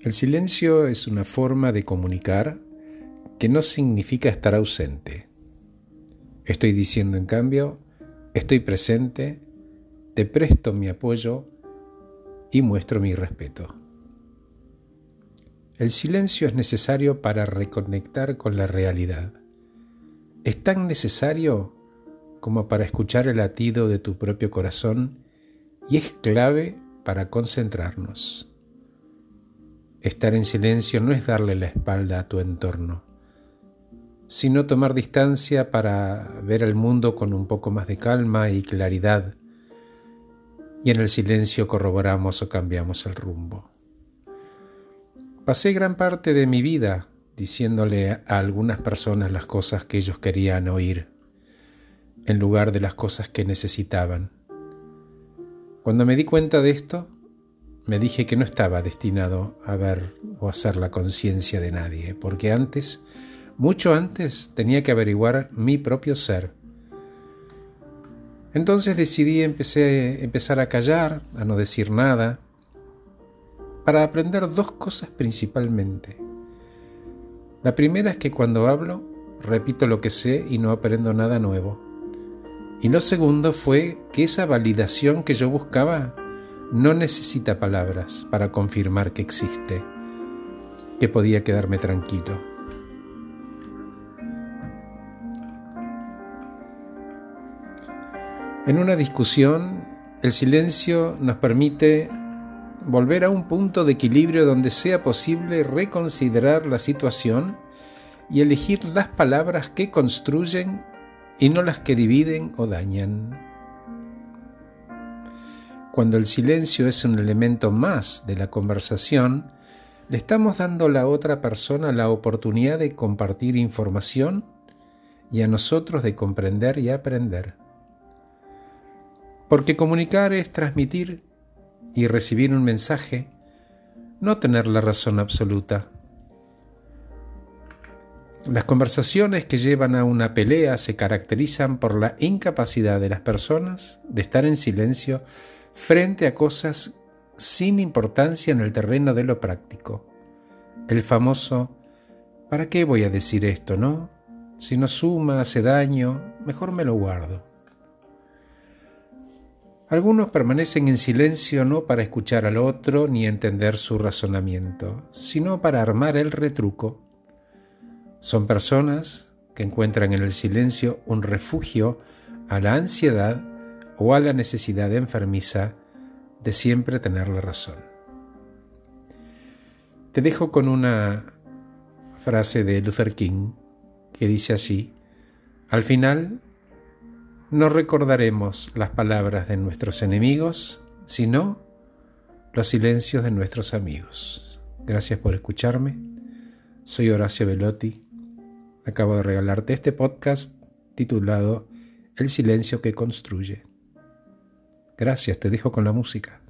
El silencio es una forma de comunicar que no significa estar ausente. Estoy diciendo, en cambio, estoy presente, te presto mi apoyo y muestro mi respeto. El silencio es necesario para reconectar con la realidad. Es tan necesario como para escuchar el latido de tu propio corazón y es clave para concentrarnos. Estar en silencio no es darle la espalda a tu entorno, sino tomar distancia para ver el mundo con un poco más de calma y claridad, y en el silencio corroboramos o cambiamos el rumbo. Pasé gran parte de mi vida diciéndole a algunas personas las cosas que ellos querían oír, en lugar de las cosas que necesitaban. Cuando me di cuenta de esto, me dije que no estaba destinado a ver o hacer la conciencia de nadie, porque antes, mucho antes, tenía que averiguar mi propio ser. Entonces decidí empecé, empezar a callar, a no decir nada, para aprender dos cosas principalmente. La primera es que cuando hablo, repito lo que sé y no aprendo nada nuevo. Y lo segundo fue que esa validación que yo buscaba no necesita palabras para confirmar que existe, que podía quedarme tranquilo. En una discusión, el silencio nos permite volver a un punto de equilibrio donde sea posible reconsiderar la situación y elegir las palabras que construyen y no las que dividen o dañan. Cuando el silencio es un elemento más de la conversación, le estamos dando a la otra persona la oportunidad de compartir información y a nosotros de comprender y aprender. Porque comunicar es transmitir y recibir un mensaje, no tener la razón absoluta. Las conversaciones que llevan a una pelea se caracterizan por la incapacidad de las personas de estar en silencio frente a cosas sin importancia en el terreno de lo práctico. El famoso ¿para qué voy a decir esto, no? Si no suma, hace daño, mejor me lo guardo. Algunos permanecen en silencio no para escuchar al otro ni entender su razonamiento, sino para armar el retruco. Son personas que encuentran en el silencio un refugio a la ansiedad o a la necesidad enfermiza de siempre tener la razón. Te dejo con una frase de Luther King que dice así, al final no recordaremos las palabras de nuestros enemigos, sino los silencios de nuestros amigos. Gracias por escucharme. Soy Horacio Velotti. Acabo de regalarte este podcast titulado El silencio que construye. Gracias, te dejo con la música.